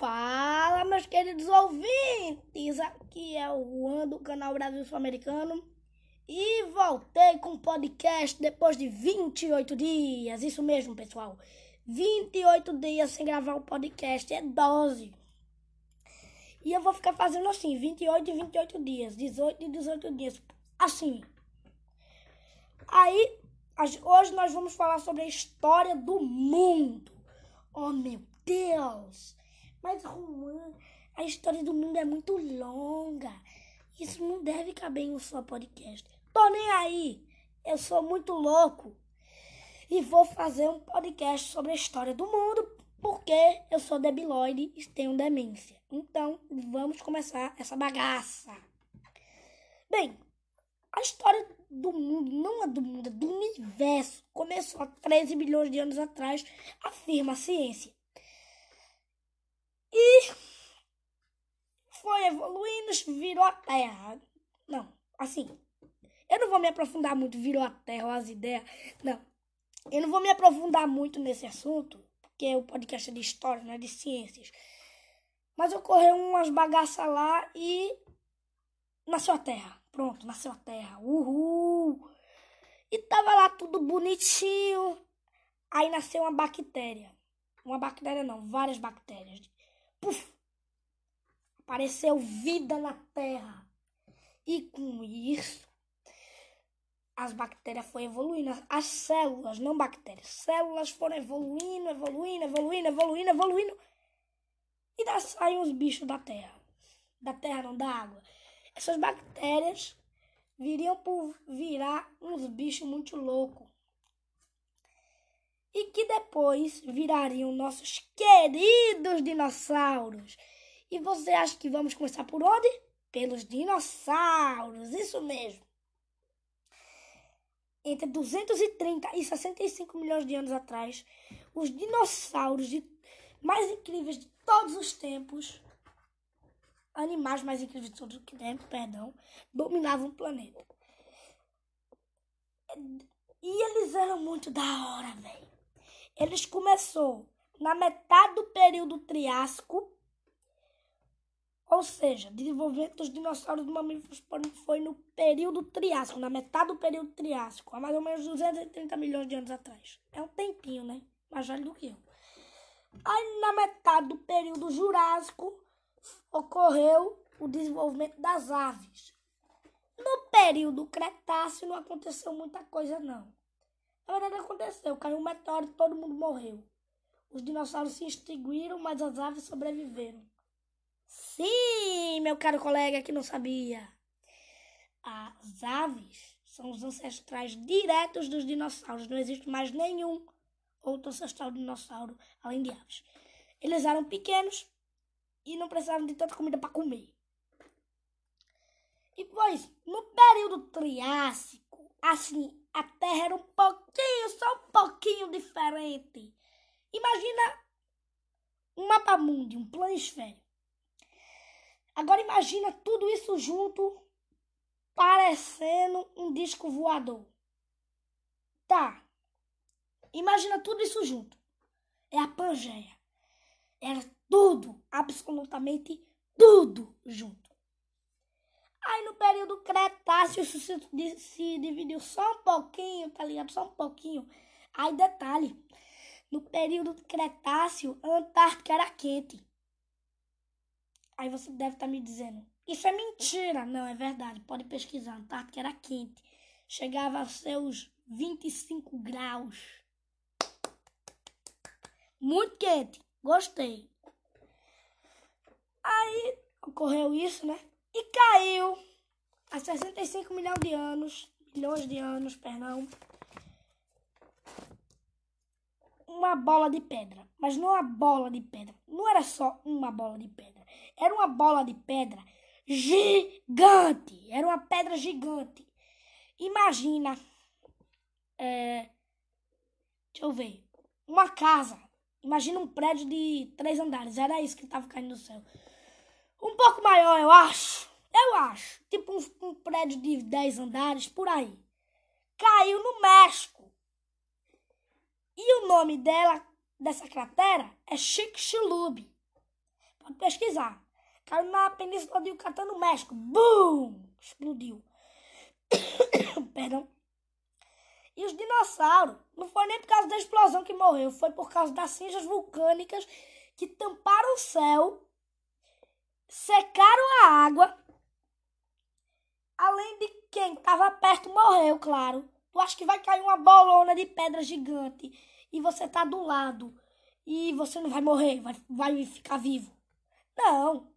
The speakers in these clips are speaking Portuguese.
Fala, meus queridos ouvintes! Aqui é o Juan do canal Brasil Sul-Americano e voltei com o podcast depois de 28 dias. Isso mesmo, pessoal. 28 dias sem gravar o podcast é dose. E eu vou ficar fazendo assim, 28 e 28 dias, 18 e 18 dias. Assim. Aí, hoje nós vamos falar sobre a história do mundo. Oh, meu Deus! Mas, Juan, a história do mundo é muito longa. Isso não deve caber em um só podcast. Tô nem aí. Eu sou muito louco. E vou fazer um podcast sobre a história do mundo, porque eu sou debilóide e tenho demência. Então, vamos começar essa bagaça. Bem, a história do mundo, não é do mundo, é do universo, começou há 13 bilhões de anos atrás, afirma a ciência. E foi evoluindo, virou a Terra. Não, assim, eu não vou me aprofundar muito, virou a Terra as ideias. Não, eu não vou me aprofundar muito nesse assunto, porque o podcast é de história, não é de ciências. Mas ocorreu umas bagaças lá e nasceu a Terra. Pronto, nasceu a Terra. Uhul! E tava lá tudo bonitinho. Aí nasceu uma bactéria. Uma bactéria não, várias bactérias puf, apareceu vida na Terra. E com isso, as bactérias foram evoluindo. As células, não bactérias, células foram evoluindo, evoluindo, evoluindo, evoluindo, evoluindo. E daí saem os bichos da Terra. Da Terra, não da água. Essas bactérias viriam por virar uns bichos muito loucos e que depois virariam nossos queridos dinossauros. E você acha que vamos começar por onde? Pelos dinossauros, isso mesmo. Entre 230 e 65 milhões de anos atrás, os dinossauros mais incríveis de todos os tempos, animais mais incríveis de todos os tempos, perdão, dominavam o planeta. E eles eram muito da hora, velho. Eles começou na metade do período Triássico, ou seja, desenvolvimento dos dinossauros e mamíferos foi no período Triássico, na metade do período Triássico, há mais ou menos 230 milhões de anos atrás. É um tempinho, né? Mais velho do que eu. Aí, na metade do período Jurássico, ocorreu o desenvolvimento das aves. No período Cretáceo não aconteceu muita coisa, não. Na verdade aconteceu, caiu um meteoro e todo mundo morreu. Os dinossauros se extinguiram, mas as aves sobreviveram. Sim, meu caro colega que não sabia. As aves são os ancestrais diretos dos dinossauros. Não existe mais nenhum outro ancestral dinossauro além de aves. Eles eram pequenos e não precisavam de tanta comida para comer. E pois, no período Triássico, assim, a Terra era um pouquinho, só um pouquinho diferente. Imagina um mapa mundi, um planisfério. Agora imagina tudo isso junto, parecendo um disco voador. Tá. Imagina tudo isso junto. É a Pangeia. Era tudo, absolutamente tudo junto. Aí no período Cretáceo isso se, se dividiu só um pouquinho, tá ligado? Só um pouquinho. Aí detalhe, no período Cretáceo, a Antártica era quente. Aí você deve estar tá me dizendo, isso é mentira. Não, é verdade, pode pesquisar. A Antártica era quente. Chegava a seus 25 graus. Muito quente. Gostei. Aí ocorreu isso, né? E caiu há 65 milhões de anos, milhões de anos, perdão, uma bola de pedra. Mas não uma bola de pedra. Não era só uma bola de pedra. Era uma bola de pedra gigante. Era uma pedra gigante. Imagina. É, deixa eu ver. Uma casa. Imagina um prédio de três andares. Era isso que estava caindo no céu. Um pouco maior, eu acho. Eu acho. Tipo um, um prédio de 10 andares, por aí. Caiu no México. E o nome dela, dessa cratera, é Chicxulub. Pode pesquisar. Caiu na península de Yucatán, no México. Bum! Explodiu. Perdão. E os dinossauros, não foi nem por causa da explosão que morreu, foi por causa das cinzas vulcânicas que tamparam o céu, secaram a água. Além de quem estava perto morreu, claro. Tu acha que vai cair uma bolona de pedra gigante e você tá do lado e você não vai morrer, vai, vai ficar vivo? Não.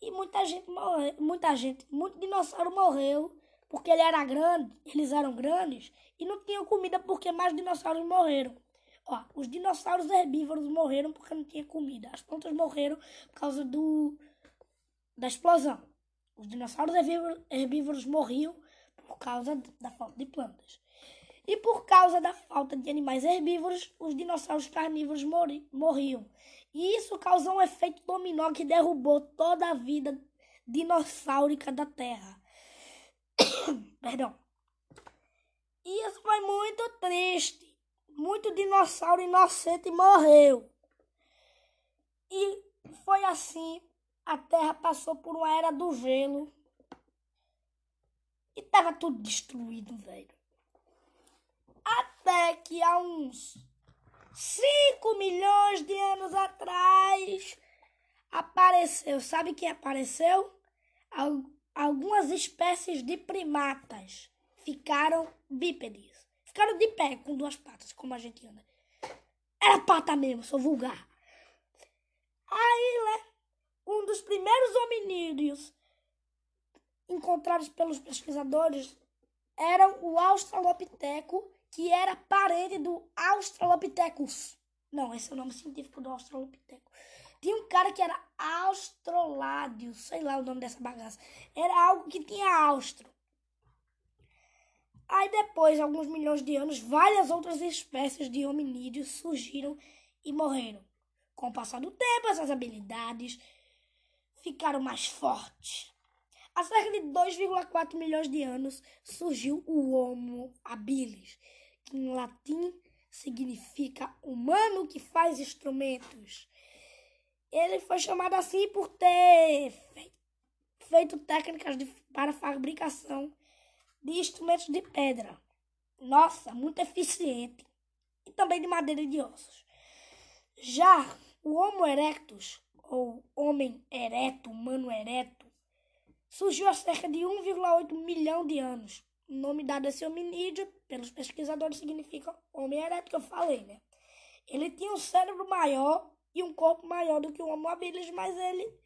E muita gente morreu, muita gente, muito dinossauro morreu porque ele era grande, eles eram grandes e não tinham comida porque mais dinossauros morreram. Ó, os dinossauros herbívoros morreram porque não tinha comida. As plantas morreram por causa do da explosão. Os dinossauros herbívoros, morriam por causa da falta de plantas. E por causa da falta de animais herbívoros, os dinossauros carnívoros morriam. E isso causou um efeito dominó que derrubou toda a vida dinossáurica da Terra. Perdão. E isso foi muito triste. Muito dinossauro inocente morreu. E foi assim. A Terra passou por uma era do gelo. E tava tudo destruído, velho. Até que há uns 5 milhões de anos atrás apareceu. Sabe quem apareceu? Algumas espécies de primatas ficaram bípedes. Ficaram de pé com duas patas, como a gente anda. Era pata mesmo, sou vulgar. Aí, né, um dos primeiros hominídeos encontrados pelos pesquisadores era o Australopiteco, que era parente do Australopithecus. Não, esse é o nome científico do Australopiteco. Tinha um cara que era Austroladio, sei lá o nome dessa bagaça. Era algo que tinha austro. Aí depois, alguns milhões de anos, várias outras espécies de hominídeos surgiram e morreram. Com o passar do tempo, essas habilidades ficaram mais fortes. Há cerca de 2,4 milhões de anos surgiu o Homo habilis, que em latim significa humano que faz instrumentos. Ele foi chamado assim por ter feito técnicas de, para fabricação de instrumentos de pedra. Nossa, muito eficiente. E também de madeira e de ossos. Já o Homo erectus, ou homem ereto, humano ereto, surgiu há cerca de 1,8 milhão de anos. O nome dado a esse hominídeo, pelos pesquisadores, significa homem ereto, que eu falei, né? Ele tinha um cérebro maior e um corpo maior do que o Homo habilis, mas ele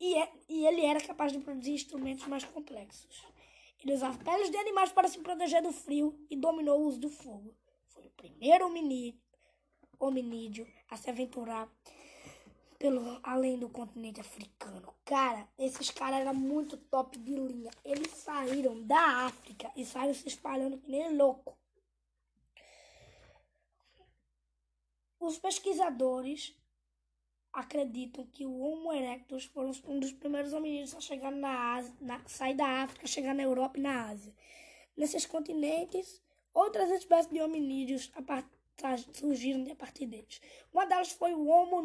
e, é, e ele era capaz de produzir instrumentos mais complexos. Ele usava peles de animais para se proteger do frio e dominou o uso do fogo. Foi o primeiro hominídeo, hominídeo a se aventurar pelo além do continente africano. Cara, esses caras eram muito top de linha. Eles saíram da África e saíram se espalhando que nem louco. Os pesquisadores acreditam que o Homo erectus foi um dos primeiros hominídeos a chegar na Ásia, na, sair da África, chegar na Europa e na Ásia. Nesses continentes, outras espécies de hominídeos surgiram a partir deles. Uma delas foi o Homo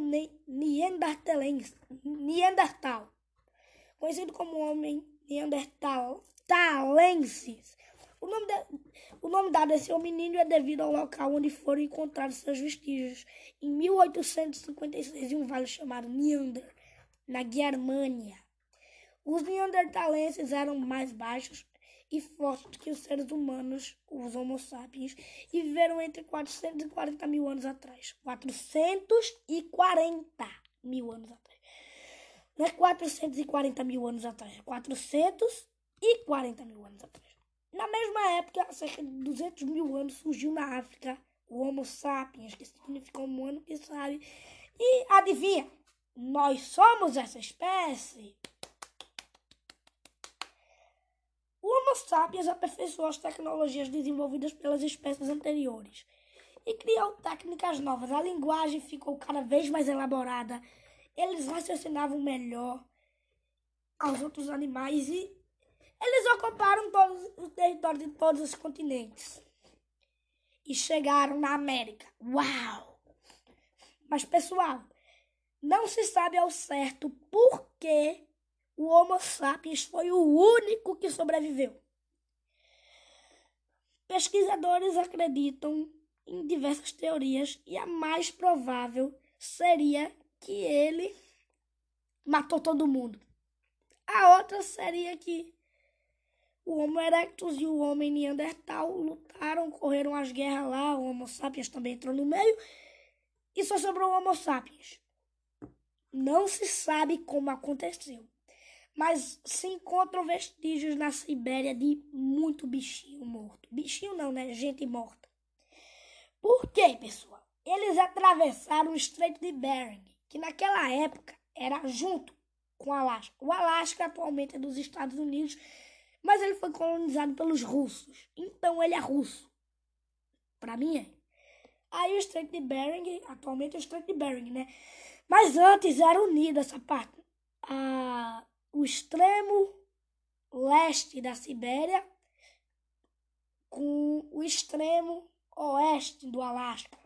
Neandertal, conhecido como Homem neandertalensis. O nome, de, o nome dado a esse hominídeo é devido ao local onde foram encontrados seus vestígios, em 1856, em um vale chamado Neander, na Guiarmânia. Os neandertalenses eram mais baixos e fortes que os seres humanos, os Homo sapiens, viveram entre 440 mil anos atrás. 440 mil anos atrás. Não é 440 mil anos atrás, é 440 mil anos atrás. Na mesma época, há cerca de 200 mil anos, surgiu na África o Homo sapiens, que significa humano que sabe. E adivinha, nós somos essa espécie. O Homo sapiens aperfeiçoou as tecnologias desenvolvidas pelas espécies anteriores e criou técnicas novas. A linguagem ficou cada vez mais elaborada. Eles raciocinavam melhor aos outros animais e eles ocuparam todos o território de todos os continentes e chegaram na América. Uau! Mas, pessoal, Não se sabe ao certo por que o Homo sapiens foi o único que sobreviveu. Pesquisadores acreditam em diversas teorias e a mais provável seria que ele matou todo mundo. A outra seria que o Homo erectus e o Homem Neandertal lutaram, correram as guerras lá, o Homo sapiens também entrou no meio e só sobrou o Homo sapiens. Não se sabe como aconteceu, mas se encontram vestígios na Sibéria de muito bichinho morto. Bichinho não, né? Gente morta. Por quê, pessoal? Eles atravessaram o Estreito de Bering, que naquela época era junto com o Alasca. O Alasca atualmente é dos Estados Unidos, mas ele foi colonizado pelos russos. Então ele é russo. Para mim é. Aí o Estreito de Bering, atualmente é o Estreito de Bering, né? Mas antes era unida essa parte. O extremo leste da Sibéria com o extremo oeste do Alasca.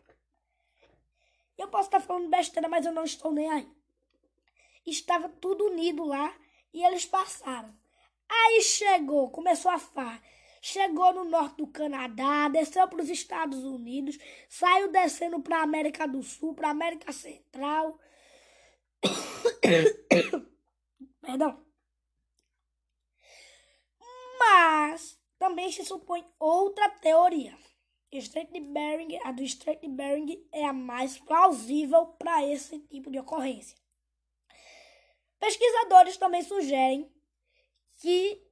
Eu posso estar falando besteira, mas eu não estou nem aí. Estava tudo unido lá e eles passaram. Aí chegou, começou a farra. Chegou no norte do Canadá, desceu para os Estados Unidos, saiu descendo para a América do Sul, para a América Central. Perdão. Mas também se supõe outra teoria. Estreito de Bering, a do Estreito de Bering é a mais plausível para esse tipo de ocorrência. Pesquisadores também sugerem que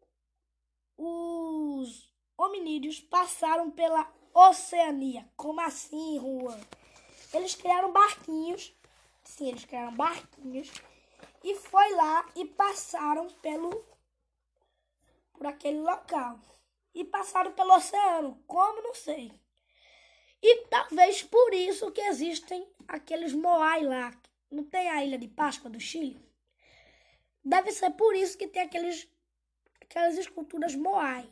os hominídeos passaram pela Oceania. Como assim, Juan? Eles criaram barquinhos. Sim, eles criaram barquinhos. E foi lá e passaram pelo por aquele local. E passaram pelo oceano. Como não sei. E talvez por isso que existem aqueles moai lá. Não tem a ilha de Páscoa do Chile? Deve ser por isso que tem aqueles aquelas esculturas moai.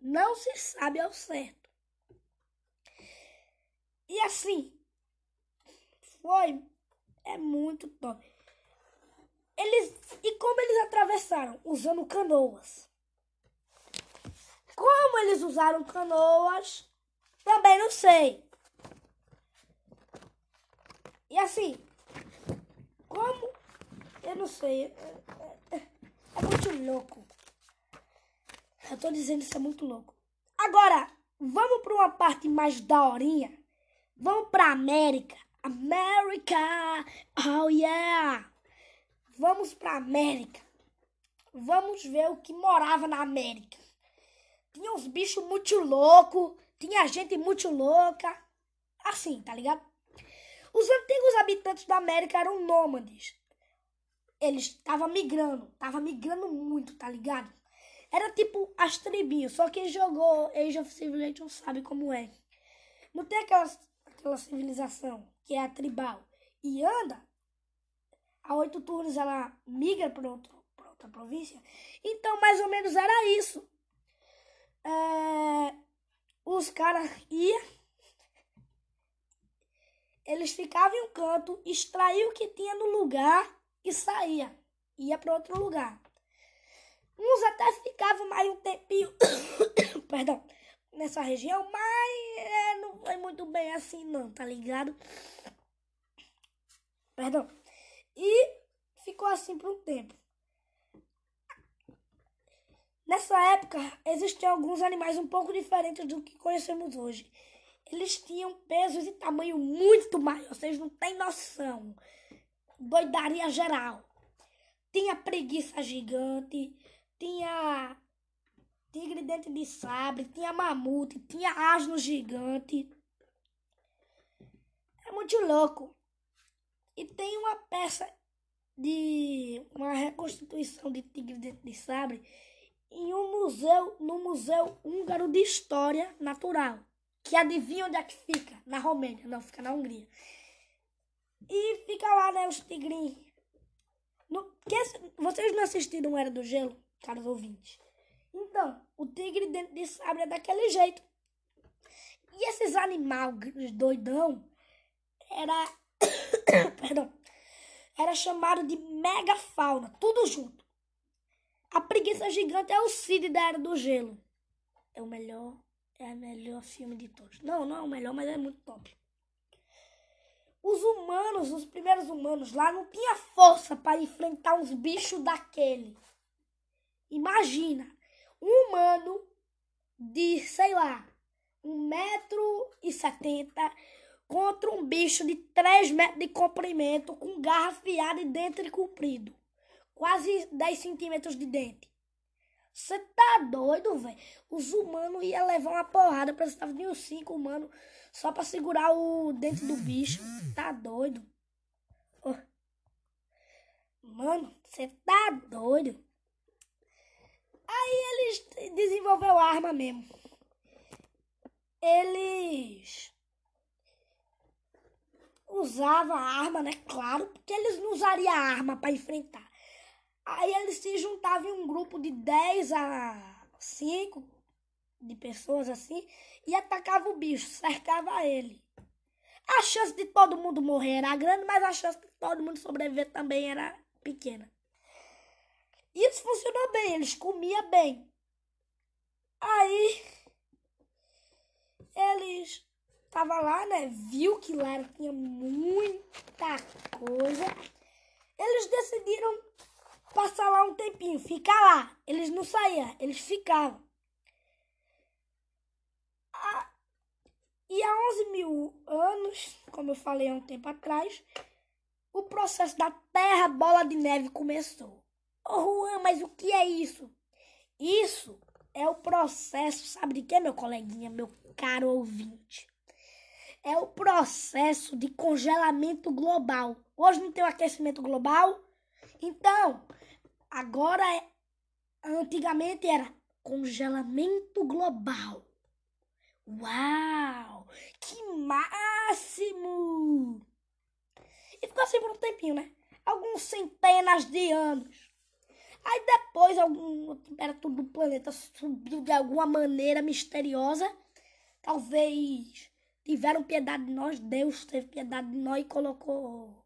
Não se sabe ao certo. E assim, foi. É muito top. Eles, e como eles atravessaram? Usando canoas. Como eles usaram canoas? Também não sei. E assim, como? Eu não sei. É, é, é muito louco. Eu tô dizendo isso é muito louco. Agora, vamos para uma parte mais daorinha. Vamos para América. América! Oh yeah! Vamos para América. Vamos ver o que morava na América. Tinha uns bichos muito loucos, tinha gente muito louca. Assim, tá ligado? Os antigos habitantes da América eram nômades. Eles estavam migrando, estavam migrando muito, tá ligado? Era tipo as tribinhas, só quem jogou Age of Civilization sabe como é. Não tem aquela, aquela civilização que é a tribal e anda. A oito turnos ela migra para outra província. Então, mais ou menos era isso. É, os caras iam, eles ficavam em um canto, extraíam o que tinha no lugar e saía. Ia para outro lugar. Uns até ficavam mais um tempinho, perdão, nessa região, mas é, não foi muito bem assim não, tá ligado? Perdão. E ficou assim por um tempo. Nessa época, existiam alguns animais um pouco diferentes do que conhecemos hoje. Eles tinham pesos e tamanho muito maior, vocês não têm noção. Doidaria geral. Tinha preguiça gigante, tinha tigre dente de sabre, tinha mamute, tinha asno gigante. É muito louco. E tem uma peça de uma reconstituição de tigre dente de sabre em um museu, no Museu Húngaro de História Natural. Que adivinha onde é que fica? Na Romênia, não, fica na Hungria. E fica lá, né, os tigrinhos. No, vocês não assistiram Era do Gelo? caros ouvintes. Então, o tigre dentro de sabre é daquele jeito. E esses animais doidão era. Perdão. era chamado de megafauna, tudo junto. A preguiça gigante é o Cid da Era do Gelo. É o melhor, é o melhor filme de todos. Não, não é o melhor, mas é muito top. Os humanos, os primeiros humanos lá, não tinha força para enfrentar uns bichos daquele. Imagina, um humano de, sei lá, um metro e setenta contra um bicho de 3 metros de comprimento, com garra afiada e dente comprido. Quase 10 centímetros de dente. Você tá doido, velho? Os humanos iam levar uma porrada, precisava de uns 5 humanos só pra segurar o dente do bicho. Tá doido? Mano, você tá doido? Aí eles desenvolveram arma mesmo. Eles usavam a arma, né? Claro, porque eles não usariam a arma para enfrentar. Aí eles se juntavam em um grupo de 10 a 5 de pessoas assim e atacavam o bicho, cercava ele. A chance de todo mundo morrer era grande, mas a chance de todo mundo sobreviver também era pequena. E isso funcionou bem, eles comiam bem. Aí eles tava lá, né? Viu que lá tinha muita coisa. Eles decidiram passar lá um tempinho, ficar lá. Eles não saíam, eles ficavam. E há 11 mil anos, como eu falei há um tempo atrás, o processo da Terra Bola de Neve começou. Oh, Juan, mas o que é isso? Isso é o processo, sabe de que, meu coleguinha, meu caro ouvinte? É o processo de congelamento global. Hoje não tem o aquecimento global? Então, agora é. Antigamente era congelamento global. Uau! Que máximo! E ficou assim por um tempinho, né? Alguns centenas de anos. Aí depois algum, a temperatura do planeta subiu de alguma maneira misteriosa. Talvez tiveram piedade de nós, Deus teve piedade de nós e colocou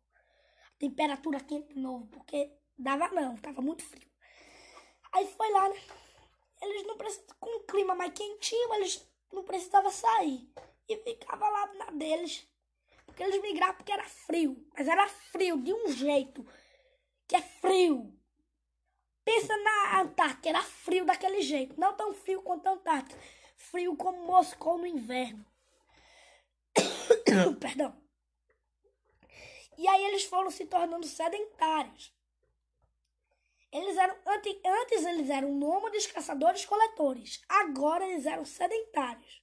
temperatura quente de novo, porque dava não, tava muito frio. Aí foi lá, né? Eles não precisavam, com o clima mais quentinho, eles não precisavam sair. E ficava lá na deles. Porque eles migravam porque era frio. Mas era frio de um jeito que é frio. Pensa na Antártica, era frio daquele jeito. Não tão frio quanto a Antártica. Frio como Moscou no inverno. Perdão. E aí eles foram se tornando sedentários. Eles eram antes, antes eles eram nômades, caçadores, coletores. Agora eles eram sedentários.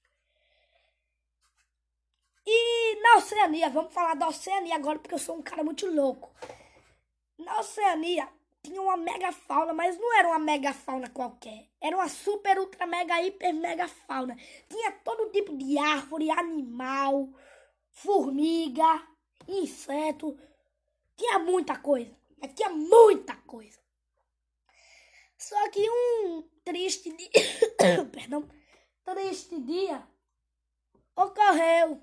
E na Oceania, vamos falar da Oceania agora porque eu sou um cara muito louco. Na Oceania, tinha uma megafauna, mas não era uma megafauna qualquer. Era uma super, ultra, mega, hiper, megafauna. Tinha todo tipo de árvore, animal, formiga, inseto. Tinha muita coisa. Mas tinha muita coisa. Só que um triste dia. perdão. Triste dia ocorreu.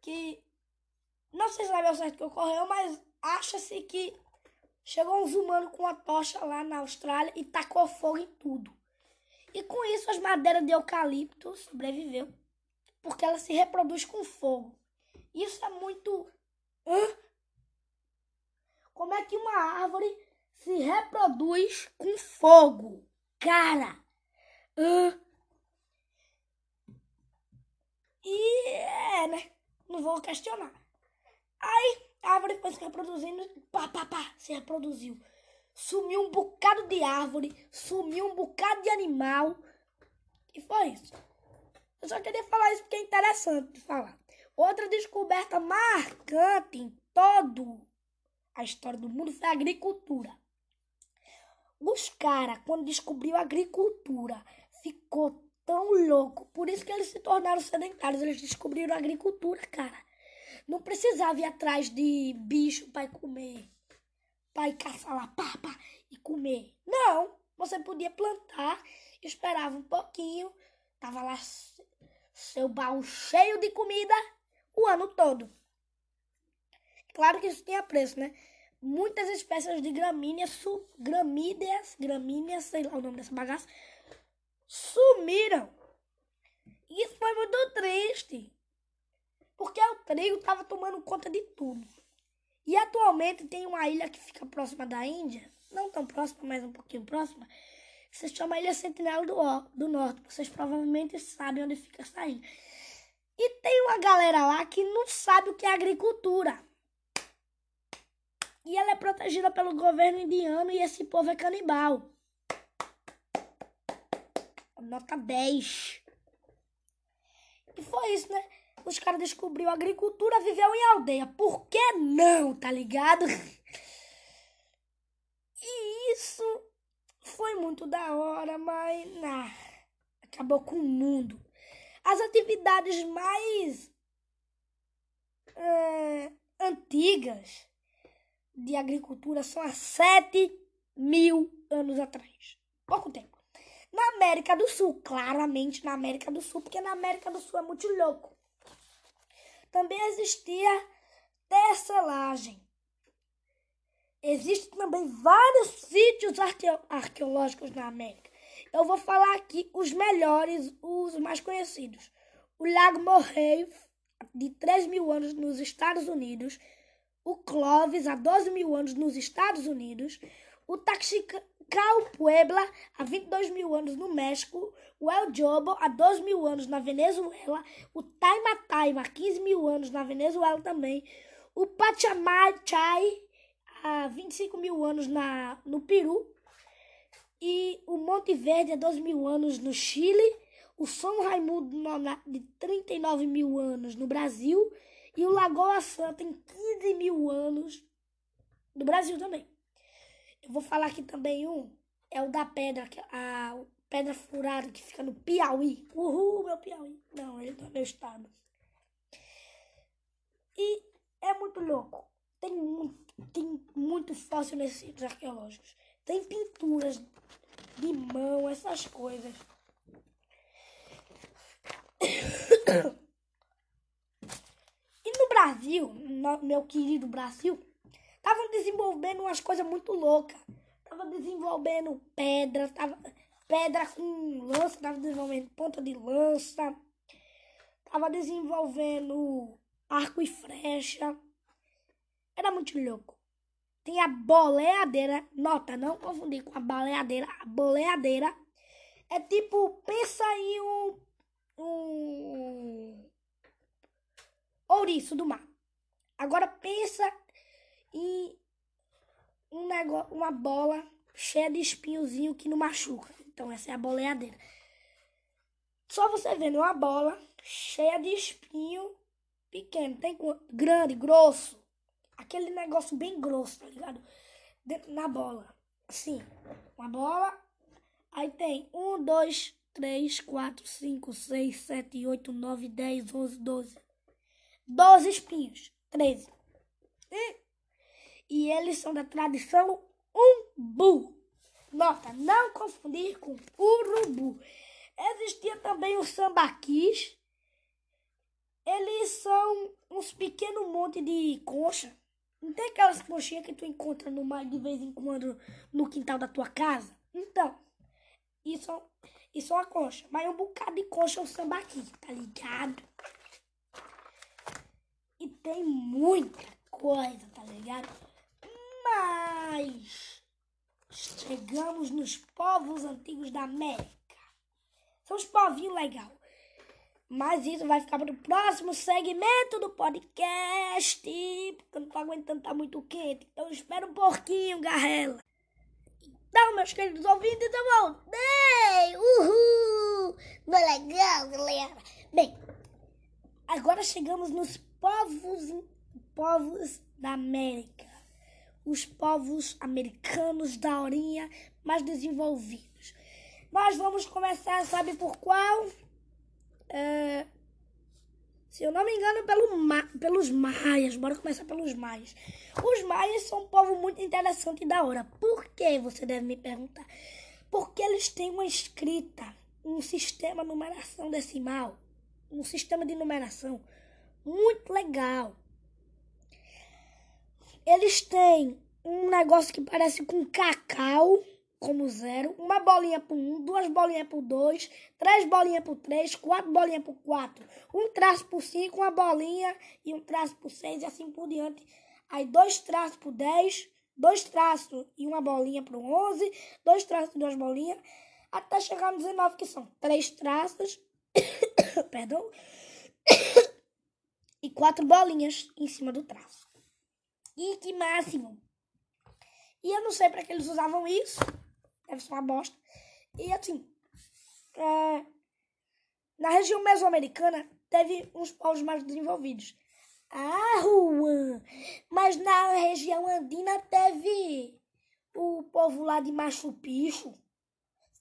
Que. Não sei se sabe ao certo que ocorreu, mas acha-se que Chegou uns humanos com uma tocha lá na Austrália e tacou fogo em tudo. E com isso as madeiras de eucalipto sobreviveu, porque ela se reproduz com fogo. Isso é muito. Hã? Como é que uma árvore se reproduz com fogo? Cara! Hã? E é, né? Não vou questionar. Aí a árvore foi se reproduzindo, pá, pá, pá, se reproduziu. Sumiu um bocado de árvore, sumiu um bocado de animal. E foi isso. Eu só queria falar isso porque é interessante de falar. Outra descoberta marcante em todo a história do mundo foi a agricultura. Os caras, quando descobriu a agricultura, ficou tão louco. Por isso que eles se tornaram sedentários. Eles descobriram a agricultura, cara. Não precisava ir atrás de bicho para comer. Para caçar lá, pá, pá, e comer. Não, você podia plantar, esperava um pouquinho, tava lá seu baú cheio de comida o ano todo. claro que isso tinha preço, né? Muitas espécies de gramíneas, su, gramíneas, sei lá o nome dessa bagaça, sumiram. Isso foi muito triste. Porque o trigo estava tomando conta de tudo. E atualmente tem uma ilha que fica próxima da Índia, não tão próxima, mas um pouquinho próxima, que se chama Ilha Sentinela do, do Norte. Vocês provavelmente sabem onde fica essa ilha. E tem uma galera lá que não sabe o que é agricultura. E ela é protegida pelo governo indiano e esse povo é canibal. Nota 10. E foi isso, né? Os caras descobriu agricultura, viveu em aldeia. Por que não, tá ligado? E isso foi muito da hora, mas nah, acabou com o mundo. As atividades mais é, antigas de agricultura são há 7 mil anos atrás. Pouco tempo. Na América do Sul, claramente na América do Sul, porque na América do Sul é muito louco. Também existia tecelagem. Existem também vários sítios arqueológicos na América. Eu vou falar aqui os melhores, os mais conhecidos. O Lago Morreve, de 3 mil anos nos Estados Unidos. O Clovis, há 12 mil anos nos Estados Unidos. O Taxica, Cal Puebla, há 22 mil anos no México, o El Jobo, há 12 mil anos na Venezuela, o Taima Taima, há 15 mil anos na Venezuela também, o Pachamay há 25 mil anos na, no Peru, e o Monte Verde há 12 mil anos no Chile, o São Raimundo de 39 mil anos no Brasil, e o Lagoa Santa tem 15 mil anos no Brasil também. Eu vou falar aqui também um. É o da pedra, a pedra furada que fica no Piauí. Uhul, meu Piauí. Não, ele tá no meu estado. E é muito louco. Tem muito, tem muito fóssil nesses sítios arqueológicos. Tem pinturas de mão, essas coisas. E no Brasil, no meu querido Brasil, Tava desenvolvendo umas coisas muito loucas. Tava desenvolvendo pedra, tava pedra com lança, tava desenvolvendo ponta de lança. Tava desenvolvendo arco e flecha. Era muito louco. Tem a boleadeira. Nota, não confundir com a baleadeira. A boleadeira é tipo, pensa em um. Um. Ouriço do mar. Agora pensa e um negócio, uma bola cheia de espinhozinho que não machuca. Então essa é a boleadeira. Só você vendo uma bola cheia de espinho pequeno, tem grande, grosso. Aquele negócio bem grosso, tá ligado? Na bola. Assim, uma bola. Aí tem um, dois, três, quatro, cinco, seis, sete, oito, nove, dez, onze, doze. Doze espinhos. Treze. E e eles são da tradição umbu. Nota, não confundir com urubu. Existia também os sambaquis. Eles são uns pequenos montes de concha. Não tem aquelas conchinhas que tu encontra no mar de vez em quando no quintal da tua casa? Então, isso, isso é uma concha. Mas um bocado de concha é um sambaqui, tá ligado? E tem muita coisa, tá ligado? Mas chegamos nos povos antigos da América. São os povinhos legal. Mas isso vai ficar para o próximo segmento do podcast. Porque eu não tô aguentando, tá muito quente. Então espera um pouquinho, Garrela. Então, meus queridos ouvintes, eu voltei! Uhul! Legal, galera? Bem, agora chegamos nos povos, povos da América os povos americanos da horinha mais desenvolvidos. Nós vamos começar, sabe por qual? É, se eu não me engano, pelo, pelos maias. Bora começar pelos maias. Os maias são um povo muito interessante e da hora. Por que, você deve me perguntar? Porque eles têm uma escrita, um sistema de numeração decimal, um sistema de numeração muito legal. Eles têm um negócio que parece com cacau como zero, uma bolinha por um, duas bolinhas por dois, três bolinhas por três, quatro bolinhas por quatro, um traço por cinco, uma bolinha e um traço por seis e assim por diante. Aí dois traços por dez, dois traços e uma bolinha por onze, dois traços e duas bolinhas, até chegar no 19, que são três traços, perdão, e quatro bolinhas em cima do traço. E que máximo! E eu não sei para que eles usavam isso deve ser uma bosta. E assim, é, na região mesoamericana teve uns povos mais desenvolvidos. Ah, Juan! Mas na região andina teve o povo lá de Machu Picchu.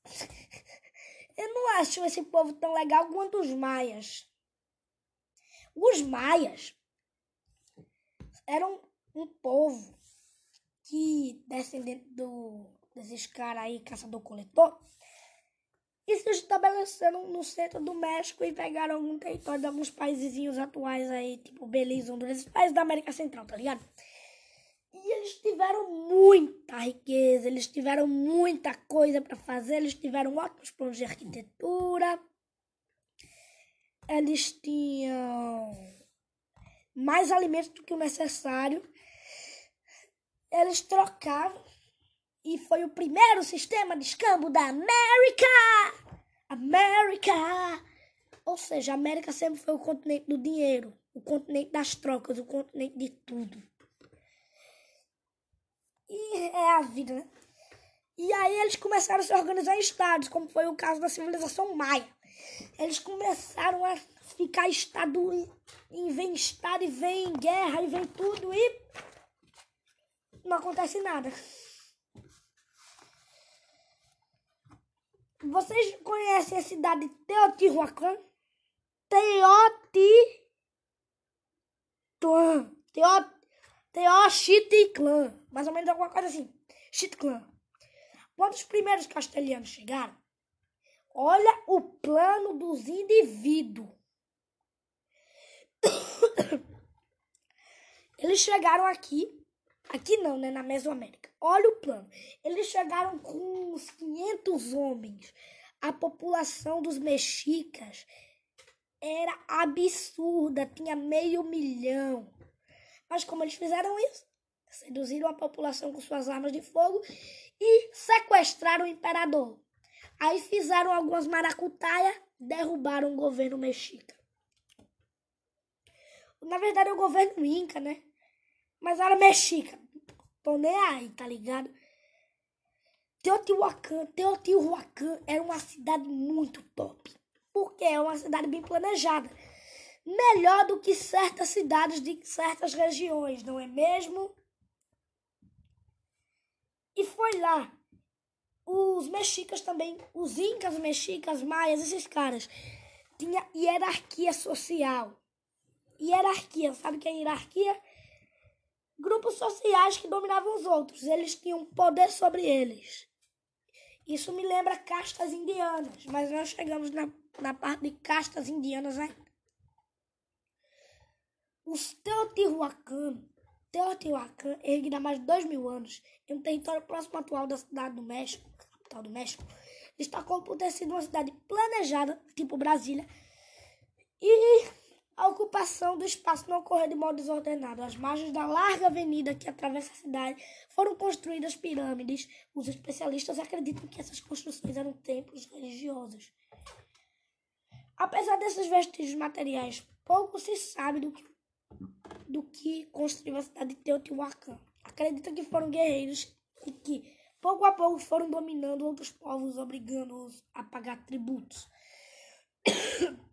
Eu não acho esse povo tão legal quanto os maias. Os maias eram um povo que descendente do desses caras aí, caçador-coletor, e se estabeleceram no centro do México e pegaram algum território de alguns países atuais aí, tipo Belize, Honduras, países da América Central, tá ligado? E eles tiveram muita riqueza, eles tiveram muita coisa para fazer, eles tiveram ótimos planos de arquitetura, eles tinham mais alimentos do que o necessário, eles trocavam e foi o primeiro sistema de escambo da América! América! Ou seja, a América sempre foi o continente do dinheiro, o continente das trocas, o continente de tudo. E é a vida, né? E aí eles começaram a se organizar em estados, como foi o caso da civilização maia. Eles começaram a ficar estado e vem estado e vem guerra e vem tudo e não acontece nada. Vocês conhecem a cidade de Teotihuacan? Teotihuacan. Teo, Teotihuacan. Mais ou menos alguma coisa assim. Chitclan. Quando os primeiros castelhanos chegaram, olha o plano dos indivíduos. Eles chegaram aqui Aqui não, né? Na Mesoamérica. Olha o plano. Eles chegaram com uns 500 homens. A população dos mexicas era absurda, tinha meio milhão. Mas como eles fizeram isso? Seduziram a população com suas armas de fogo e sequestraram o imperador. Aí fizeram algumas maracutaias, derrubaram o governo mexica. Na verdade é o governo inca, né? Mas era mexica. Tô nem aí, tá ligado? Teotihuacan, Teotihuacan era uma cidade muito top. Porque é uma cidade bem planejada. Melhor do que certas cidades de certas regiões, não é mesmo? E foi lá. Os mexicas também, os incas, mexicas, maias, esses caras, tinha hierarquia social. Hierarquia, sabe o que é hierarquia? Grupos sociais que dominavam os outros. Eles tinham poder sobre eles. Isso me lembra castas indianas, mas nós chegamos na, na parte de castas indianas ainda. Os Teotihuacan, Teotihuacan, erguido há mais de dois mil anos, em um território próximo atual da cidade do México, capital do México, destacou por ter sido uma cidade planejada, tipo Brasília, e a ocupação do espaço não ocorreu de modo desordenado. Às margens da larga avenida que atravessa a cidade foram construídas pirâmides. Os especialistas acreditam que essas construções eram templos religiosos. Apesar desses vestígios materiais, pouco se sabe do que, do que construiu a cidade de Teotihuacan. Acreditam que foram guerreiros e que, pouco a pouco, foram dominando outros povos, obrigando-os a pagar tributos.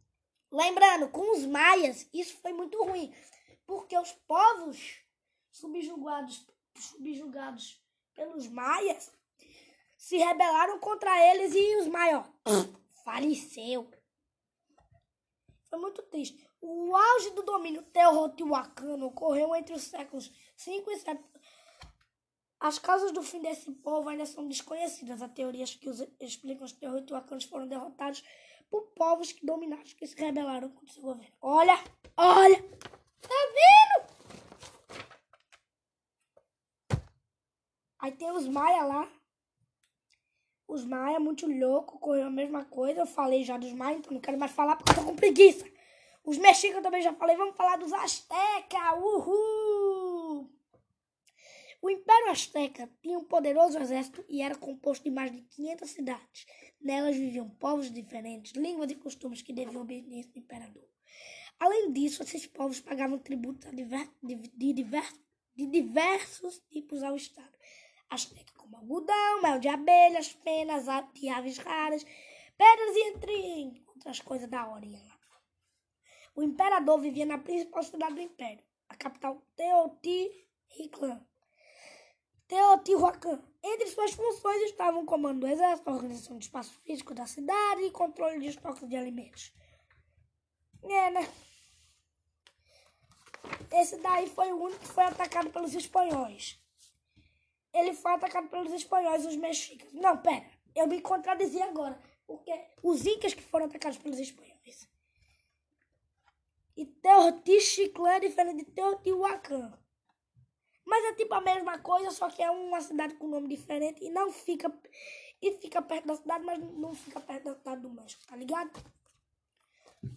Lembrando, com os maias, isso foi muito ruim, porque os povos subjugados, subjugados pelos maias se rebelaram contra eles e os maias faleceu. Foi muito triste. O auge do domínio teotihuacano ocorreu entre os séculos 5 e 7. As causas do fim desse povo ainda são desconhecidas. Há teorias que explicam que os teotihuacanos foram derrotados por povos que dominaram, que se rebelaram contra o seu governo. Olha, olha, tá vendo? Aí tem os Maia lá. Os Maia, muito louco, correu a mesma coisa. Eu falei já dos Maia, então não quero mais falar porque eu tô com preguiça. Os mexicas eu também já falei. Vamos falar dos Azteca. Uhul! O Império Azteca tinha um poderoso exército e era composto de mais de 500 cidades. Nelas viviam povos diferentes, línguas e costumes que deviam obediência ao imperador. Além disso, esses povos pagavam tributos de, diversos, de diversos tipos ao Estado. Azteca como algodão, mel de abelhas, penas de aves raras, pedras e entre outras coisas da hora. O imperador vivia na principal cidade do império, a capital Teotihuacan. Teotihuacan. Entre suas funções estavam o comando do exército, a organização do espaço físico da cidade e controle de estoques de alimentos. É, né? Esse daí foi o único que foi atacado pelos espanhóis. Ele foi atacado pelos espanhóis, os mexicas. Não, pera. Eu me contradizi agora. Porque os incas que foram atacados pelos espanhóis. E Teotihuacan diferente de Teotihuacan. Mas é tipo a mesma coisa, só que é uma cidade com nome diferente e não fica. E fica perto da cidade, mas não fica perto da cidade do México, tá ligado?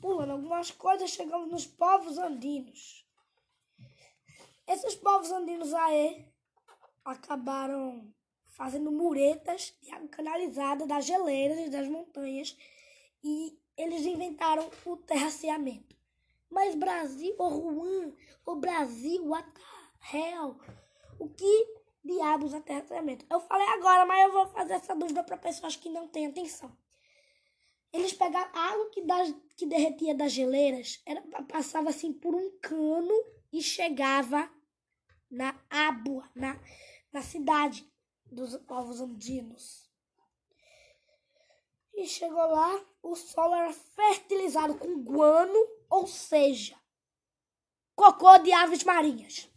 Pulando algumas coisas, chegamos nos povos andinos. Esses povos andinos aí acabaram fazendo muretas de água canalizada das geleiras e das montanhas e eles inventaram o terraceamento. Mas Brasil, o Juan, o Brasil, what the hell? O que diabos é terraceamento? Eu falei agora, mas eu vou fazer essa dúvida para pessoas que não têm atenção. Eles pegavam água que, das, que derretia das geleiras, era, passava assim por um cano e chegava na Ábua, na, na cidade dos povos andinos. E chegou lá, o solo era fertilizado com guano, ou seja, cocô de aves marinhas.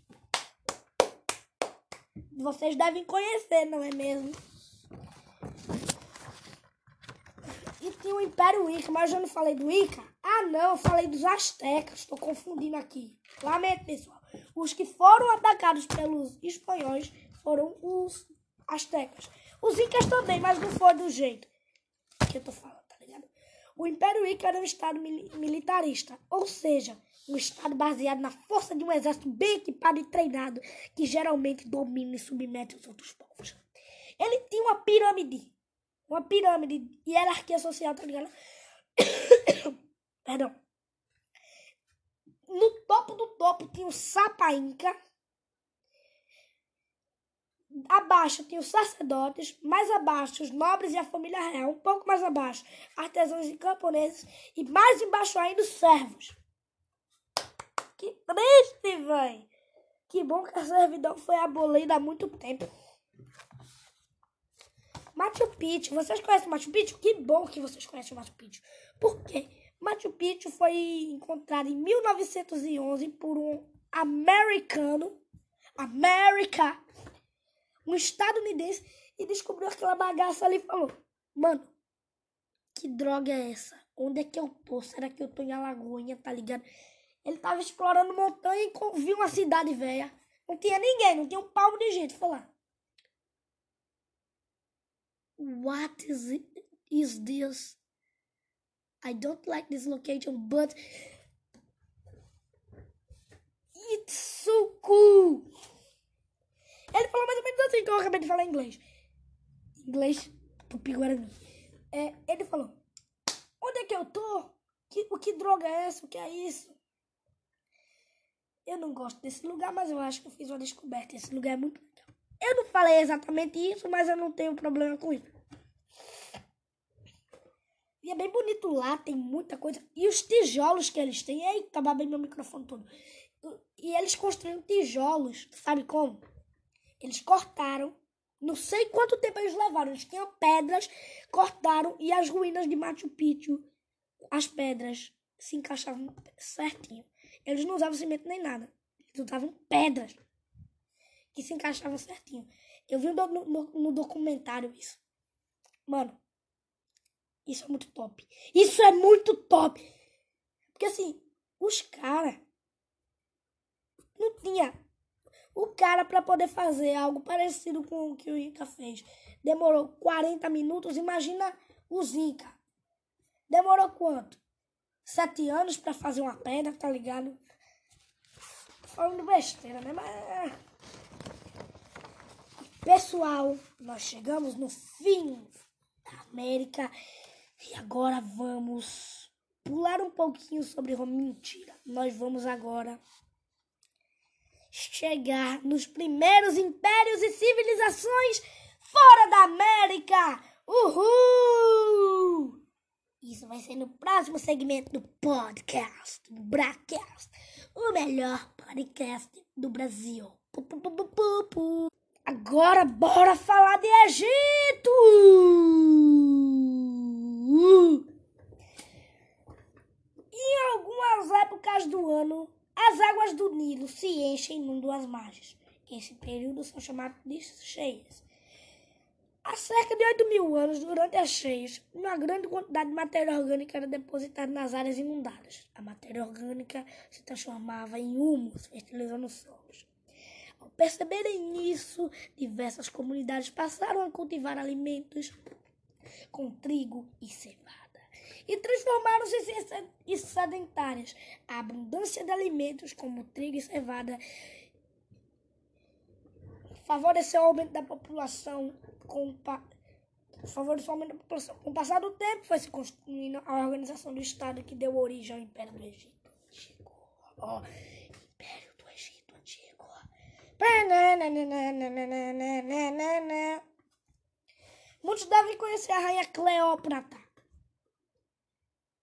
Vocês devem conhecer, não é mesmo? E tinha o Império Inca, mas eu não falei do Inca? Ah, não, eu falei dos Aztecas. Estou confundindo aqui. Lamento, pessoal. Os que foram atacados pelos espanhóis foram os Aztecas. Os Incas também, mas não foi do jeito que eu tô falando, tá ligado? O Império Inca era um estado mil militarista, ou seja, um estado baseado na força de um exército bem equipado e treinado, que geralmente domina e submete os outros povos. Ele tinha uma pirâmide, uma pirâmide de hierarquia social, tá ligado? Perdão. No topo do topo tinha o Sapa Inca, Abaixo tinha os sacerdotes, mais abaixo os nobres e a família real, um pouco mais abaixo artesãos e camponeses e mais embaixo ainda os servos. Que triste, véi! Que bom que a servidão foi abolida há muito tempo. Machu Picchu, vocês conhecem Machu Picchu? Que bom que vocês conhecem Machu Picchu. Por quê? Machu Picchu foi encontrado em 1911 por um americano, América, um estadunidense, e descobriu aquela bagaça ali e falou: Mano, que droga é essa? Onde é que eu tô? Será que eu tô em Alagoinha, tá ligado? Ele tava explorando montanha e viu uma cidade velha. Não tinha ninguém, não tinha um palmo de gente. Falar. What is it? Is this? I don't like this location, but it's so cool. Ele falou mais ou menos assim que eu acabei de falar em inglês. Inglês tupi-guarani. É, ele falou: Onde é que eu tô? Que, o que droga é essa? O que é isso? Eu não gosto desse lugar, mas eu acho que eu fiz uma descoberta. Esse lugar é muito legal. Eu não falei exatamente isso, mas eu não tenho problema com isso. E é bem bonito lá, tem muita coisa. E os tijolos que eles têm. Eita, babei meu microfone todo. E eles construíram tijolos, sabe como? Eles cortaram, não sei quanto tempo eles levaram. Eles tinham pedras, cortaram e as ruínas de Machu Picchu, as pedras se encaixavam certinho. Eles não usavam cimento nem nada. Eles usavam pedras que se encaixavam certinho. Eu vi no, no, no documentário isso. Mano, isso é muito top. Isso é muito top. Porque assim, os caras não tinha O cara, para poder fazer algo parecido com o que o Inca fez, demorou 40 minutos. Imagina os Inca. Demorou quanto? Sete anos para fazer uma pedra, tá ligado? Falando besteira, né? Mas. Pessoal, nós chegamos no fim da América e agora vamos pular um pouquinho sobre Roma. Mentira. Nós vamos agora chegar nos primeiros impérios e civilizações fora da América. Uhul! Isso vai ser no próximo segmento do podcast, do Bracast, o melhor podcast do Brasil. Agora bora falar de Egito! Em algumas épocas do ano, as águas do Nilo se enchem e inundam as margens. Esse período são chamados de cheias. Há cerca de 8 mil anos, durante as cheias, uma grande quantidade de matéria orgânica era depositada nas áreas inundadas. A matéria orgânica se transformava em humus, fertilizando os solos. Ao perceberem isso, diversas comunidades passaram a cultivar alimentos com trigo e cevada e transformaram-se em sedentárias. A abundância de alimentos como trigo e cevada favoreceu o aumento da população com favoreceu o aumento da população. Com o passar do tempo, foi se construindo a organização do Estado que deu origem ao Império do Egito Antigo. Ó, Império do Egito Antigo. Muitos devem conhecer a rainha Cleópatra.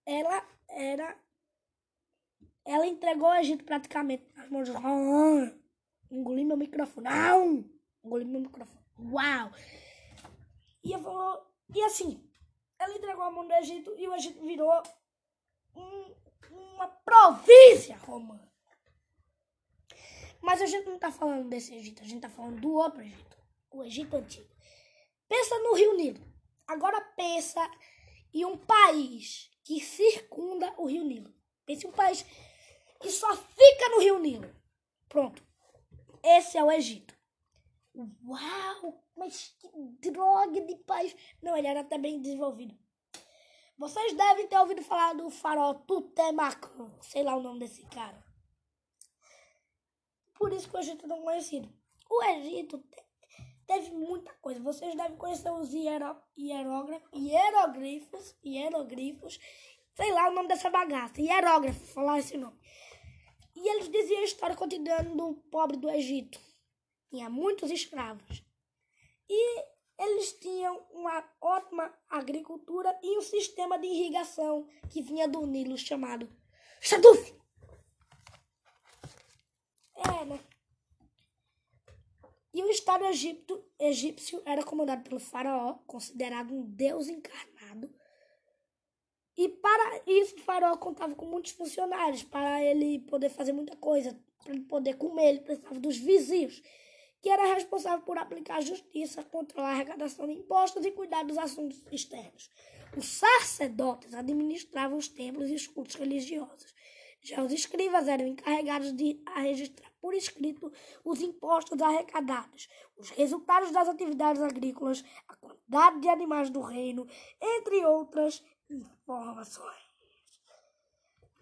Ela era. Ela entregou o Egito praticamente nas mãos de. Engoli meu microfone. Não! Engoli meu microfone. Uau! E, falou, e assim, ela entregou a mão do Egito e o Egito virou um, uma província romana. Mas a gente não está falando desse Egito, a gente está falando do outro Egito, o Egito antigo. Pensa no Rio Nilo. Agora pensa em um país que circunda o Rio Nilo. Pense em um país que só fica no Rio Nilo. Pronto. Esse é o Egito. Uau! Mas que droga de país. Não, ele era até bem desenvolvido. Vocês devem ter ouvido falar do farol Tutemacan. Sei lá o nome desse cara. Por isso que o Egito é conhecido. O Egito teve muita coisa. Vocês devem conhecer os hierógrafos, hieroglifos, sei lá o nome dessa bagaça. Hierógrafo, falar esse nome. E eles diziam a história cotidiana do pobre do Egito. Tinha muitos escravos. E eles tinham uma ótima agricultura e um sistema de irrigação que vinha do Nilo chamado Shaduf. É, né? E o Estado egípcio, egípcio era comandado pelo faraó, considerado um deus encarnado. E para isso o faraó contava com muitos funcionários para ele poder fazer muita coisa, para ele poder comer, ele precisava dos vizinhos que era responsável por aplicar justiça, controlar a arrecadação de impostos e cuidar dos assuntos externos. Os sacerdotes administravam os templos e os cultos religiosos. Já os escribas eram encarregados de registrar por escrito os impostos arrecadados, os resultados das atividades agrícolas, a quantidade de animais do reino, entre outras informações.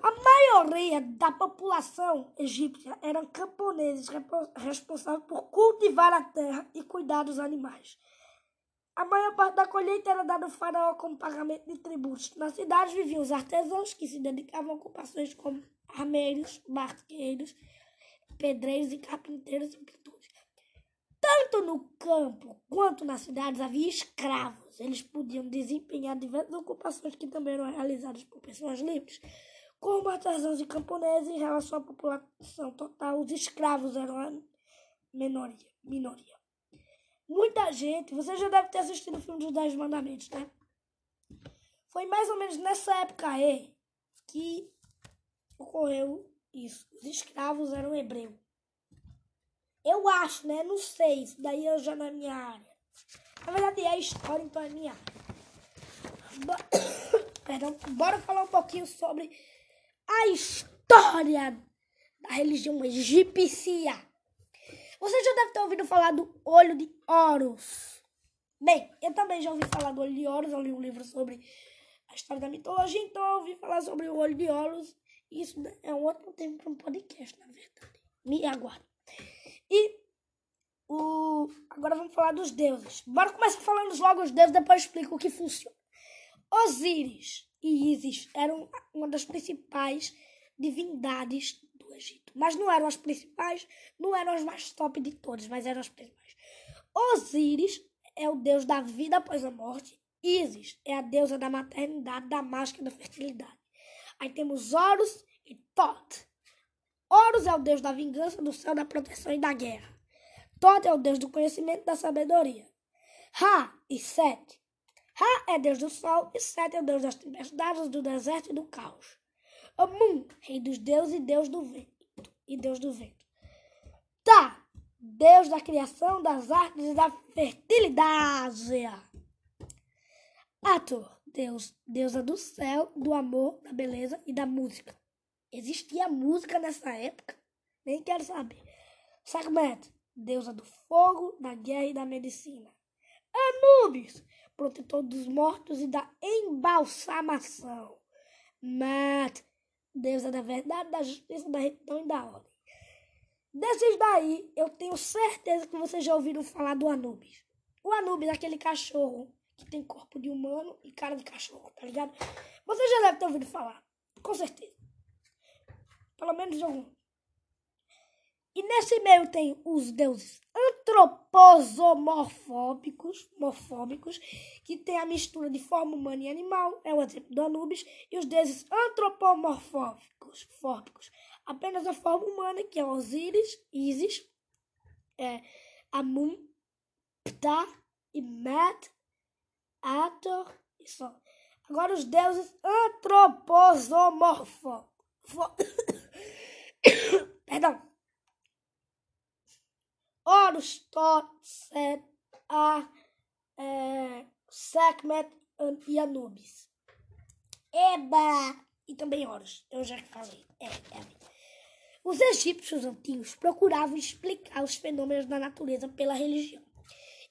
A maioria da população egípcia eram camponeses responsáveis por cultivar a terra e cuidar dos animais. A maior parte da colheita era dada ao faraó como pagamento de tributos. Nas cidades viviam os artesãos que se dedicavam a ocupações como armeiros, barqueiros, pedreiros e carpinteiros e pintores. Tanto no campo quanto nas cidades havia escravos. Eles podiam desempenhar diversas ocupações que também eram realizadas por pessoas livres. Como artesãos e camponeses, em relação à população total, os escravos eram a minoria. minoria. Muita gente, você já deve ter assistido o filme dos Dez Mandamentos, né? Foi mais ou menos nessa época aí que ocorreu isso. Os escravos eram hebreus. Eu acho, né? Não sei. Isso daí eu já na minha área. Na verdade é história, então é minha área. Perdão, bora falar um pouquinho sobre a história da religião egípcia. Você já deve ter ouvido falar do olho de Horus. Bem, eu também já ouvi falar do olho de Horus, eu li um livro sobre a história da mitologia, então eu ouvi falar sobre o olho de Horus. Isso é um outro tempo para um podcast, na verdade. Me aguarde. E o... agora vamos falar dos deuses. Bora começar falando logo os deuses, depois eu explico o que funciona. Osíris e Ísis eram uma das principais divindades do Egito. Mas não eram as principais, não eram as mais top de todas, mas eram as principais. Osíris é o deus da vida após a morte. Ísis é a deusa da maternidade, da mágica e da fertilidade. Aí temos Horus e Thoth. Horus é o deus da vingança, do céu, da proteção e da guerra. Thoth é o deus do conhecimento e da sabedoria. Ra e Set. Ra é deus do sol e Set é deus das tempestades, do deserto e do caos. Amun, rei dos deuses e deus do vento. E deus do vento. Tá, deus da criação, das artes e da fertilidade. Ator, deus, deusa do céu, do amor, da beleza e da música. Existia música nessa época? Nem quero saber. Sekhmet, deusa do fogo, da guerra e da medicina. Anubis, protetor dos mortos e da embalsamação. Mat, deusa da verdade, da justiça, da retidão e da ordem. Desses daí, eu tenho certeza que vocês já ouviram falar do Anubis. O Anubis é aquele cachorro que tem corpo de humano e cara de cachorro, tá ligado? Você já deve ter ouvido falar, com certeza. Pelo menos algum. E nesse meio tem os deuses antroposomorfóbicos, morfóbicos, que tem a mistura de forma humana e animal, é o exemplo do Anubis, e os deuses antropomorfóbicos, fórpicos, apenas a forma humana, que é Osíris, Isis, é, Amun, Ptah e Mat, Ator e Sol. Agora os deuses antroposomorfóbicos. Perdão. Horus, Thor, Set, A, é, Sekhmet e Anubis. Eba! E também Horus, eu já falei. É, é. Os egípcios antigos procuravam explicar os fenômenos da natureza pela religião.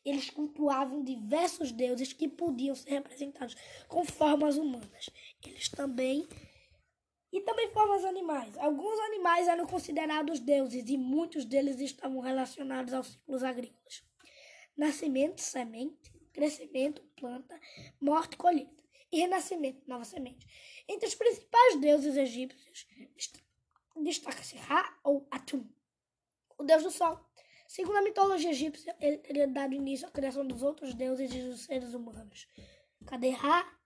Eles cultuavam diversos deuses que podiam ser representados com formas humanas. Eles também e também formas animais. Alguns animais eram considerados deuses e muitos deles estavam relacionados aos ciclos agrícolas. Nascimento, semente, crescimento, planta, morte, colheita e renascimento, nova semente. Entre os principais deuses egípcios destaca-se Ra ou Atum, o deus do sol. Segundo a mitologia egípcia, ele teria dado início à criação dos outros deuses e dos seres humanos. Cadê Ra?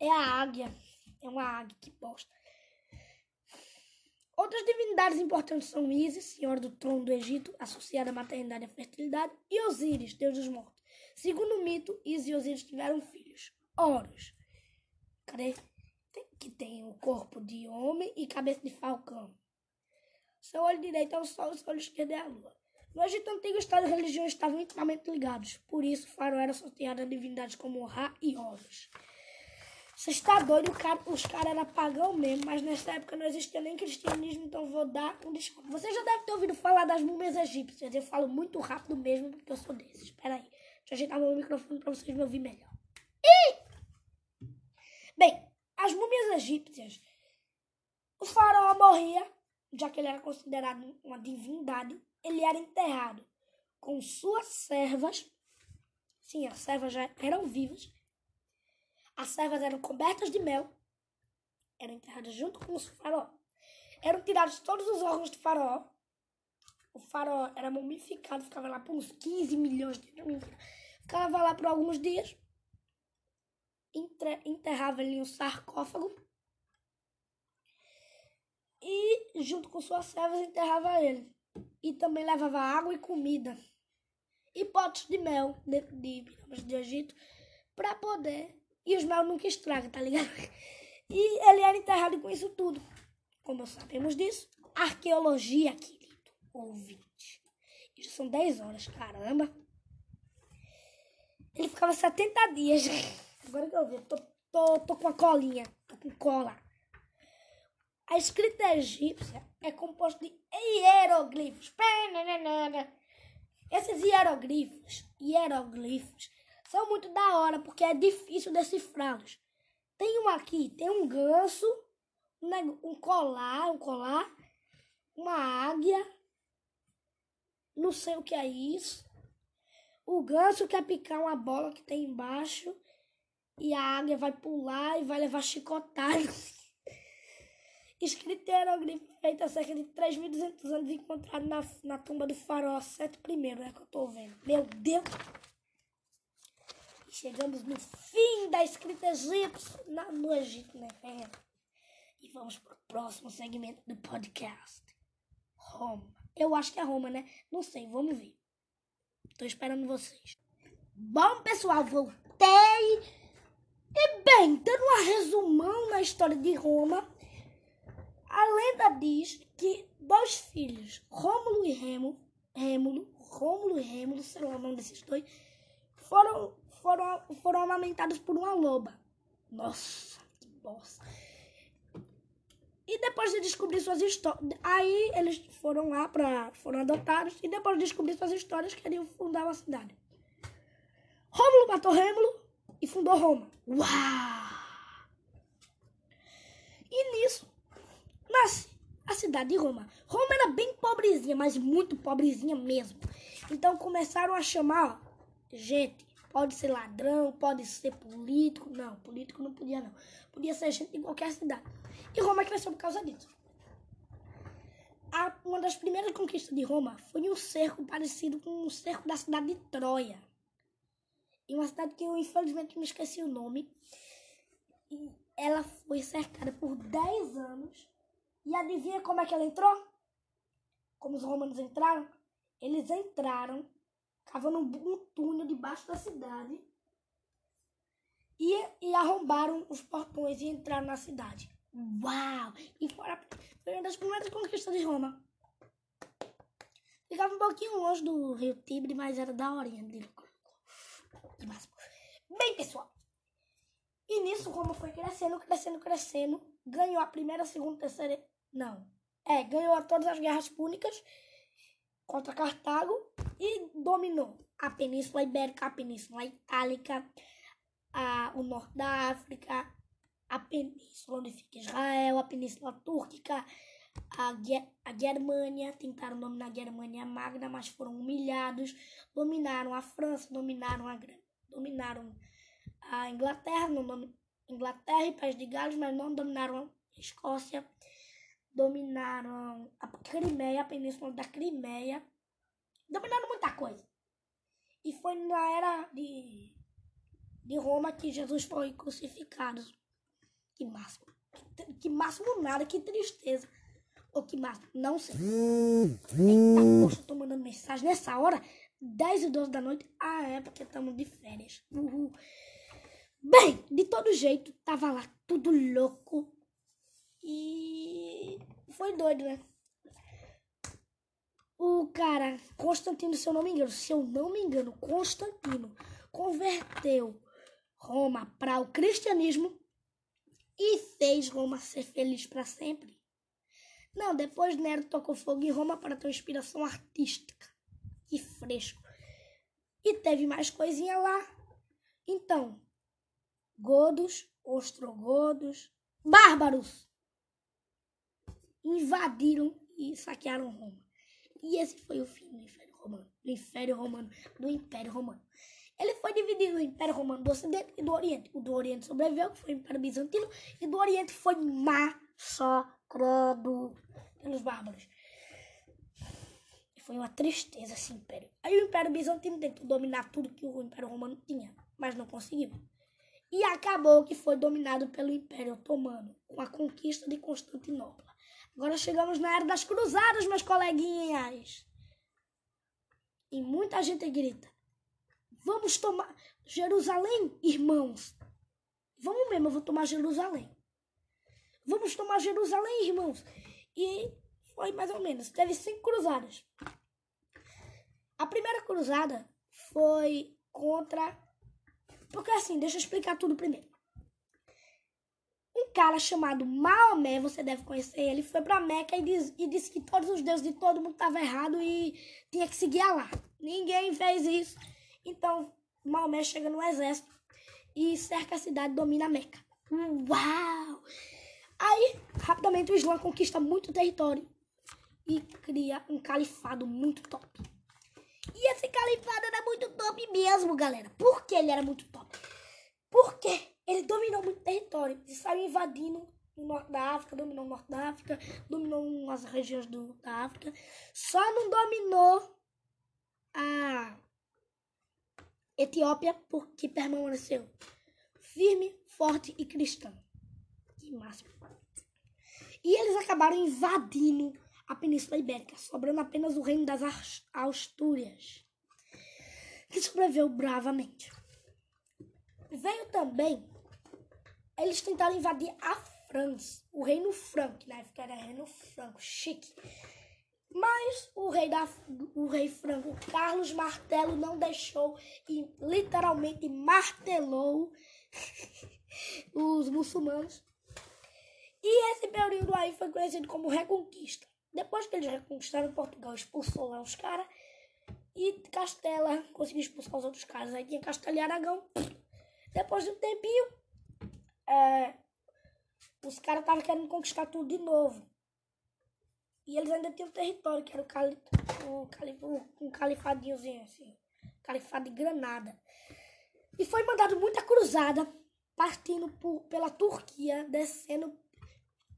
É a águia é uma águia, que bosta. Outras divindades importantes são Isis, senhora do trono do Egito, associada à maternidade e à fertilidade, e Osíris, deus dos mortos. Segundo o mito, Isis e Osíris tiveram filhos, Horus. Que tem o corpo de homem e cabeça de falcão. Seu olho direito é o sol e seu olho esquerdo é a lua. No Egito Antigo, Estado e religião estavam intimamente ligados. Por isso, faraó era associado a divindades como Ra e Horus. Você está doido? Cara, os caras eram pagão mesmo, mas nessa época não existia nem cristianismo, então vou dar um desconto. Você já deve ter ouvido falar das múmias egípcias. Eu falo muito rápido mesmo, porque eu sou desses. Espera aí. Deixa eu ajeitar meu microfone para vocês me ouvir melhor. E... Bem, as múmias egípcias, o faraó morria, já que ele era considerado uma divindade, ele era enterrado com suas servas. Sim, as servas já eram vivas as servas eram cobertas de mel, eram enterradas junto com os faraó. Eram tirados todos os órgãos do faraó. O faraó era mumificado, ficava lá por uns 15 milhões de anos. Ficava lá por alguns dias. Enterrava em um sarcófago. E, junto com suas servas, enterrava ele. E também levava água e comida. E potes de mel de, de pirâmides de Egito para poder e os mel nunca estragam, tá ligado? E ele era enterrado com isso tudo. Como sabemos disso, arqueologia, querido ouvinte. Isso são 10 horas, caramba. Ele ficava 70 dias. Agora que eu vi, tô, tô, tô com a colinha, tô com cola. A escrita egípcia é composta de hieroglifos. Esses hieroglifos, hieroglifos são muito da hora porque é difícil decifrá-los. Tem um aqui, tem um ganso, um colar, um colar, uma águia, não sei o que é isso. O ganso quer picar uma bola que tem embaixo e a águia vai pular e vai levar chicotadas. Escrito em hieroglifo feito há cerca de 3.200 anos encontrado na, na tumba do faraó Sete I, é que eu tô vendo. Meu Deus! Chegamos no fim da escrita egípcia na, no Egito, né? E vamos pro próximo segmento do podcast. Roma. Eu acho que é Roma, né? Não sei, vamos ver. Tô esperando vocês. Bom, pessoal, voltei. E bem, dando um resumão na história de Roma, a lenda diz que dois filhos, Rômulo e Remo, Rêmulo, Rômulo e Rêmulo, será o nome desses dois, foram, foram, foram amamentados por uma loba. Nossa, que bosta. E depois de descobrir suas histórias, aí eles foram lá para foram adotados e depois de descobrir suas histórias queriam fundar uma cidade. Rômulo matou Rêmulo e fundou Roma. Uau! E nisso nasce a cidade de Roma. Roma era bem pobrezinha, mas muito pobrezinha mesmo. Então começaram a chamar gente. Pode ser ladrão, pode ser político. Não, político não podia não. Podia ser gente de qualquer cidade. E Roma cresceu por causa disso. A, uma das primeiras conquistas de Roma foi um cerco parecido com o cerco da cidade de Troia. Em uma cidade que eu infelizmente me esqueci o nome. E ela foi cercada por 10 anos. E adivinha como é que ela entrou? Como os romanos entraram? Eles entraram cavando um túnel debaixo da cidade e, e arrombaram os portões e entraram na cidade. Uau! E fora, foi uma das primeiras conquistas de Roma. Ficava um pouquinho longe do rio Tibre, mas era da hora. Bem, pessoal. E nisso Roma foi crescendo, crescendo, crescendo. Ganhou a primeira, segunda, terceira. Não. É, ganhou todas as guerras púnicas contra Cartago e dominou. A Península Ibérica, a Península Itálica, a, o norte da África, a península onde fica Israel, a península túrquica, a, a Germânia, tentaram dominar a Germânia Magna, mas foram humilhados, dominaram a França, dominaram a dominaram a Inglaterra, não Inglaterra e País de Gales, mas não dominaram a Escócia, dominaram a Crimeia, a península da Crimeia, dominaram muita coisa. E foi na era de, de Roma que Jesus foi crucificado. Que máximo. Que, que máximo nada, que tristeza. Ou que máximo, não sei. Eita, poxa, eu tô mandando mensagem nessa hora. 10 e 12 da noite. Ah, é porque estamos de férias. Uhul. Bem, de todo jeito, tava lá tudo louco. E foi doido, né? O cara, Constantino, se eu não me engano, se eu não me engano, Constantino converteu Roma para o cristianismo e fez Roma ser feliz para sempre. Não, depois Nero tocou fogo em Roma para ter uma inspiração artística. Que fresco. E teve mais coisinha lá. Então, godos, ostrogodos, bárbaros invadiram e saquearam Roma. E esse foi o fim do Império Romano, do Império Romano, do Império Romano. Ele foi dividido no Império Romano do Ocidente e do Oriente. O do Oriente sobreviveu, que foi o Império Bizantino, e do Oriente foi massacrado pelos bárbaros. Foi uma tristeza esse império. Aí o Império Bizantino tentou dominar tudo que o Império Romano tinha, mas não conseguiu. E acabou que foi dominado pelo Império Otomano, com a conquista de Constantinopla. Agora chegamos na era das cruzadas, meus coleguinhas. E muita gente grita: Vamos tomar Jerusalém, irmãos. Vamos mesmo, eu vou tomar Jerusalém. Vamos tomar Jerusalém, irmãos. E foi mais ou menos. Teve cinco cruzadas. A primeira cruzada foi contra. Porque assim, deixa eu explicar tudo primeiro. Cara chamado Maomé, você deve conhecer ele, foi pra Meca e, diz, e disse que todos os deuses de todo mundo estavam errados e tinha que seguir lá. Ninguém fez isso. Então, Maomé chega no exército e cerca a cidade, domina a Meca. Uau! Aí, rapidamente, o Islã conquista muito território e cria um califado muito top. E esse califado era muito top mesmo, galera. Por que ele era muito top? Porque ele dominou muito território. Ele saiu invadindo o norte da África, dominou o norte da África, dominou umas regiões do, da África. Só não dominou a Etiópia porque permaneceu firme, forte e cristã. Que máximo. E eles acabaram invadindo a Península Ibérica, sobrando apenas o reino das Astúrias, que sobreviveu bravamente. Veio também, eles tentaram invadir a França, o reino franco, na época era reino franco, chique. Mas o rei, da, o rei franco, Carlos Martelo, não deixou e literalmente martelou os muçulmanos. E esse período aí foi conhecido como Reconquista. Depois que eles reconquistaram Portugal, expulsou lá os caras. E Castela conseguiu expulsar os outros caras. Aí tinha Castela e Aragão. Depois de um tempinho, é, os caras estavam querendo conquistar tudo de novo. E eles ainda tinham território, que era o, cali, o, cali, um califadinhozinho assim. Califado de Granada. E foi mandado muita cruzada, partindo por, pela Turquia, descendo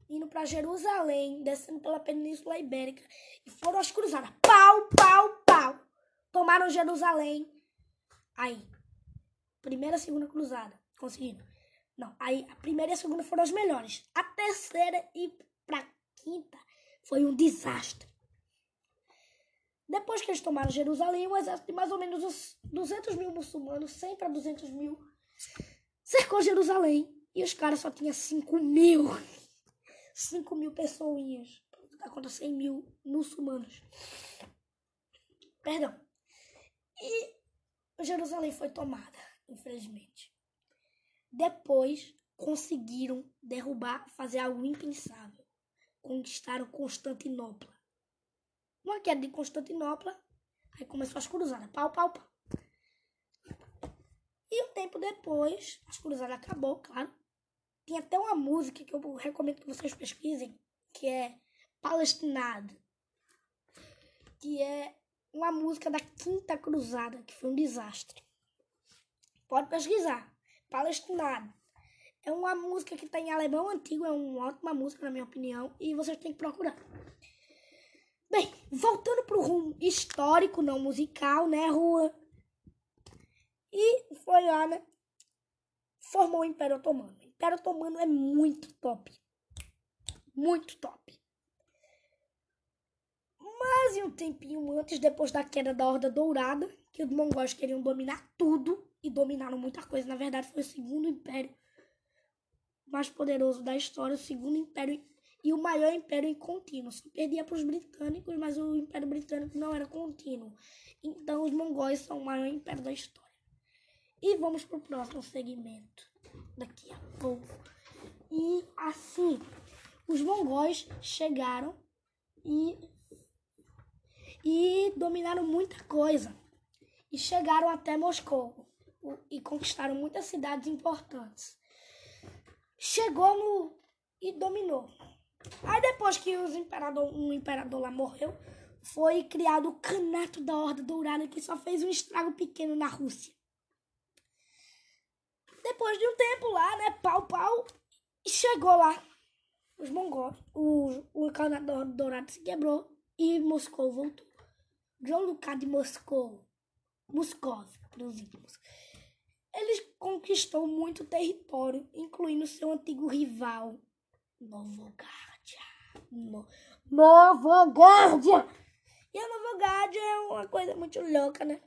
indo para Jerusalém, descendo pela Península Ibérica. E foram as cruzadas. Pau, pau, pau. Tomaram Jerusalém. Aí, primeira segunda cruzada. Conseguiram. Não, aí a primeira e a segunda foram as melhores. A terceira e pra quinta foi um desastre. Depois que eles tomaram Jerusalém, um exército de mais ou menos uns 200 mil muçulmanos, 100 para 200 mil, cercou Jerusalém. E os caras só tinham 5 mil. 5 mil pessoinhas tá contra 100 mil muçulmanos. Perdão. E Jerusalém foi tomada, infelizmente. Depois conseguiram derrubar, fazer algo impensável. Conquistaram Constantinopla. Uma queda de Constantinopla, aí começou as cruzadas. Pau, pau, pau. E um tempo depois, as cruzadas acabou, claro. Tem até uma música que eu recomendo que vocês pesquisem, que é Palestinado. Que é uma música da Quinta Cruzada, que foi um desastre. Pode pesquisar. Palestinado. É uma música que está em alemão antigo, é uma ótima música, na minha opinião, e vocês têm que procurar. Bem, voltando para o rumo histórico, não musical, né, Rua? E foi lá, né? Formou o Império Otomano. Império Otomano é muito top. Muito top. Mas em um tempinho antes, depois da queda da Horda Dourada, que os mongóis queriam dominar tudo e dominaram muita coisa. Na verdade, foi o segundo império mais poderoso da história, o segundo império e o maior império em contínuo. Se perdia para os britânicos, mas o Império Britânico não era contínuo. Então, os mongóis são o maior império da história. E vamos para o próximo segmento daqui a pouco. E assim, os mongóis chegaram e, e dominaram muita coisa. E chegaram até Moscou e conquistaram muitas cidades importantes. Chegou no e dominou. Aí depois que os imperador, um imperador lá morreu, foi criado o Canato da Horda Dourada, que só fez um estrago pequeno na Rússia. Depois de um tempo lá, né, pau, pau, chegou lá os mongóis, o, o Canato Dourado se quebrou e Moscou voltou. João Lucas de Moscou, Moscov, dos íntimos. Eles conquistou muito território, incluindo seu antigo rival, Novogárdia. No, Novogárdia! E a Novogárdia é uma coisa muito louca, né?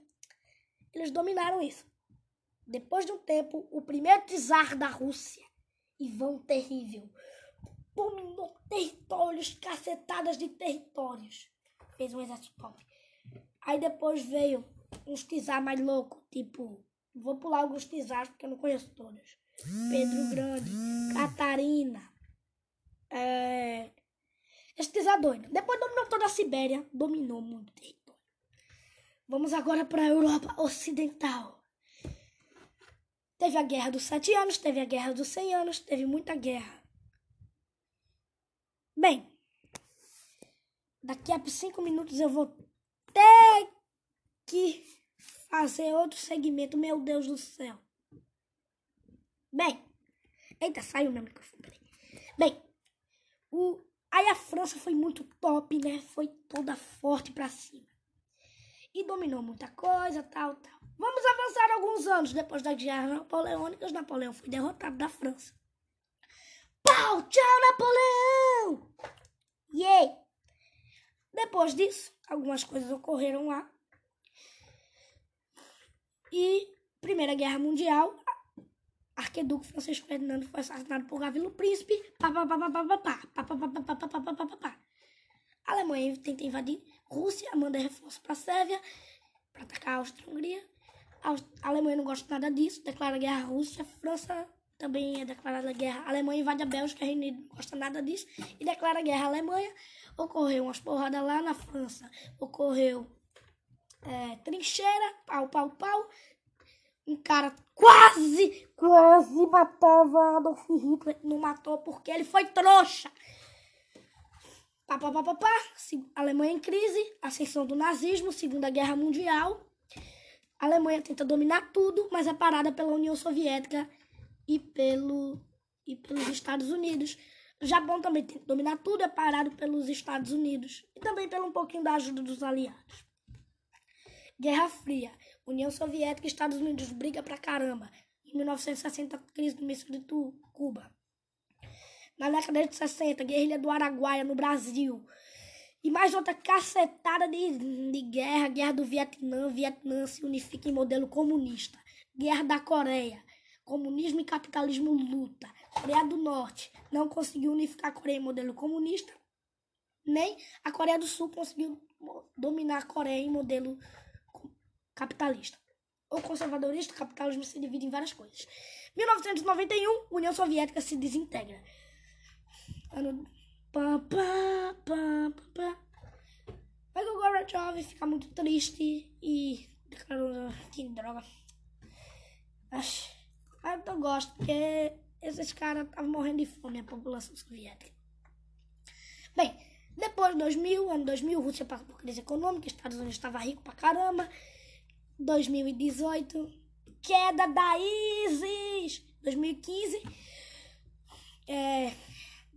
Eles dominaram isso. Depois de um tempo, o primeiro czar da Rússia, Ivan Terrível, dominou territórios, cacetadas de territórios. Fez um exército top. Aí depois veio uns czar mais loucos, tipo, vou pular alguns czares porque eu não conheço todos. Pedro Grande, Catarina. É... Estes a doido. Depois dominou toda a Sibéria, dominou muito território. Vamos agora para a Europa Ocidental. Teve a Guerra dos Sete Anos, teve a Guerra dos Cem Anos, teve muita guerra. Bem, daqui a cinco minutos eu vou ter que fazer outro segmento. Meu Deus do céu. Bem, eita, saiu meu microfone. Peraí. Bem, o, aí a França foi muito top, né? Foi toda forte pra cima. E dominou muita coisa, tal, tal. Vamos avançar alguns anos depois das guerras napoleônicas. Napoleão foi derrotado da França. Pau! Tchau, Napoleão! Yay! Depois disso, algumas coisas ocorreram lá. E Primeira Guerra Mundial, arqueduque Francisco Ferdinando foi assassinado por Gavilo Príncipe. A Alemanha tenta invadir Rússia, manda reforço para a Sérvia para atacar a Áustria-Hungria. A Alemanha não gosta nada disso, declara guerra à Rússia. França também é declarada guerra. A Alemanha invade a Bélgica, Reino Unido não gosta nada disso e declara guerra à Alemanha. Ocorreu umas porradas lá na França. Ocorreu é, trincheira, pau, pau, pau. Um cara quase, quase matava Adolf Hitler. Não matou porque ele foi trouxa. Pá, pá, pá, pá, pá. Alemanha em crise, ascensão do nazismo, Segunda Guerra Mundial. A Alemanha tenta dominar tudo, mas é parada pela União Soviética e, pelo, e pelos Estados Unidos. O Japão também tenta dominar tudo, é parado pelos Estados Unidos e também pelo um pouquinho da ajuda dos aliados. Guerra Fria. União Soviética e Estados Unidos briga pra caramba. Em 1960, crise do míssil de Cuba. Na década de 60, guerrilha do Araguaia no Brasil. E mais outra cacetada de, de guerra, guerra do Vietnã. Vietnã se unifica em modelo comunista. Guerra da Coreia. Comunismo e capitalismo luta. Coreia do Norte não conseguiu unificar a Coreia em modelo comunista. Nem a Coreia do Sul conseguiu dominar a Coreia em modelo capitalista. O conservadorista, o capitalismo se divide em várias coisas. 1991, União Soviética se desintegra. Ano... Pá, pá, pá, pá. Aí o Gorbachev fica muito triste e declarou que droga. Mas eu gosto, porque esses caras estavam morrendo de fome, a população soviética. Bem, depois de 2000, ano 2000, Rússia passou por crise econômica, Estados Unidos estava rico pra caramba. 2018, queda da ISIS. 2015, é,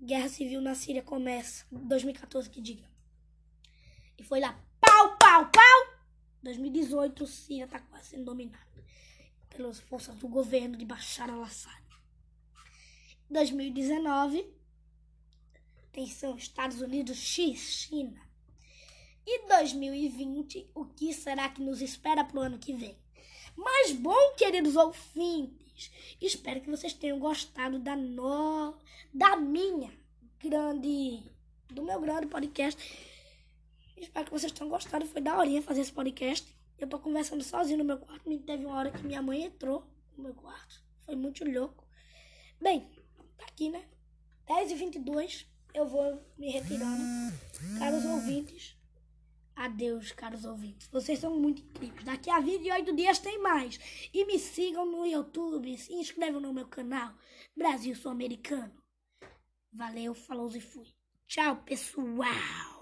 guerra civil na Síria começa. 2014, que diga. E foi lá, pau, pau, pau. 2018, Síria está quase sendo dominada pelas forças do governo de Bashar al-Assad. 2019, tensão Estados Unidos X, China. E 2020, o que será que nos espera para o ano que vem? Mas bom, queridos ouvintes, espero que vocês tenham gostado da no... da minha grande do meu grande podcast. Espero que vocês tenham gostado, foi da horinha fazer esse podcast. Eu tô conversando sozinho no meu quarto, teve uma hora que minha mãe entrou no meu quarto. Foi muito louco. Bem, tá aqui, né? 10 e 22 eu vou me retirando. Caros ouvintes, Adeus, caros ouvintes. Vocês são muito incríveis. Daqui a 28 dias tem mais. E me sigam no YouTube. Se inscrevam no meu canal. Brasil Sul-Americano. Valeu, falou e fui. Tchau, pessoal.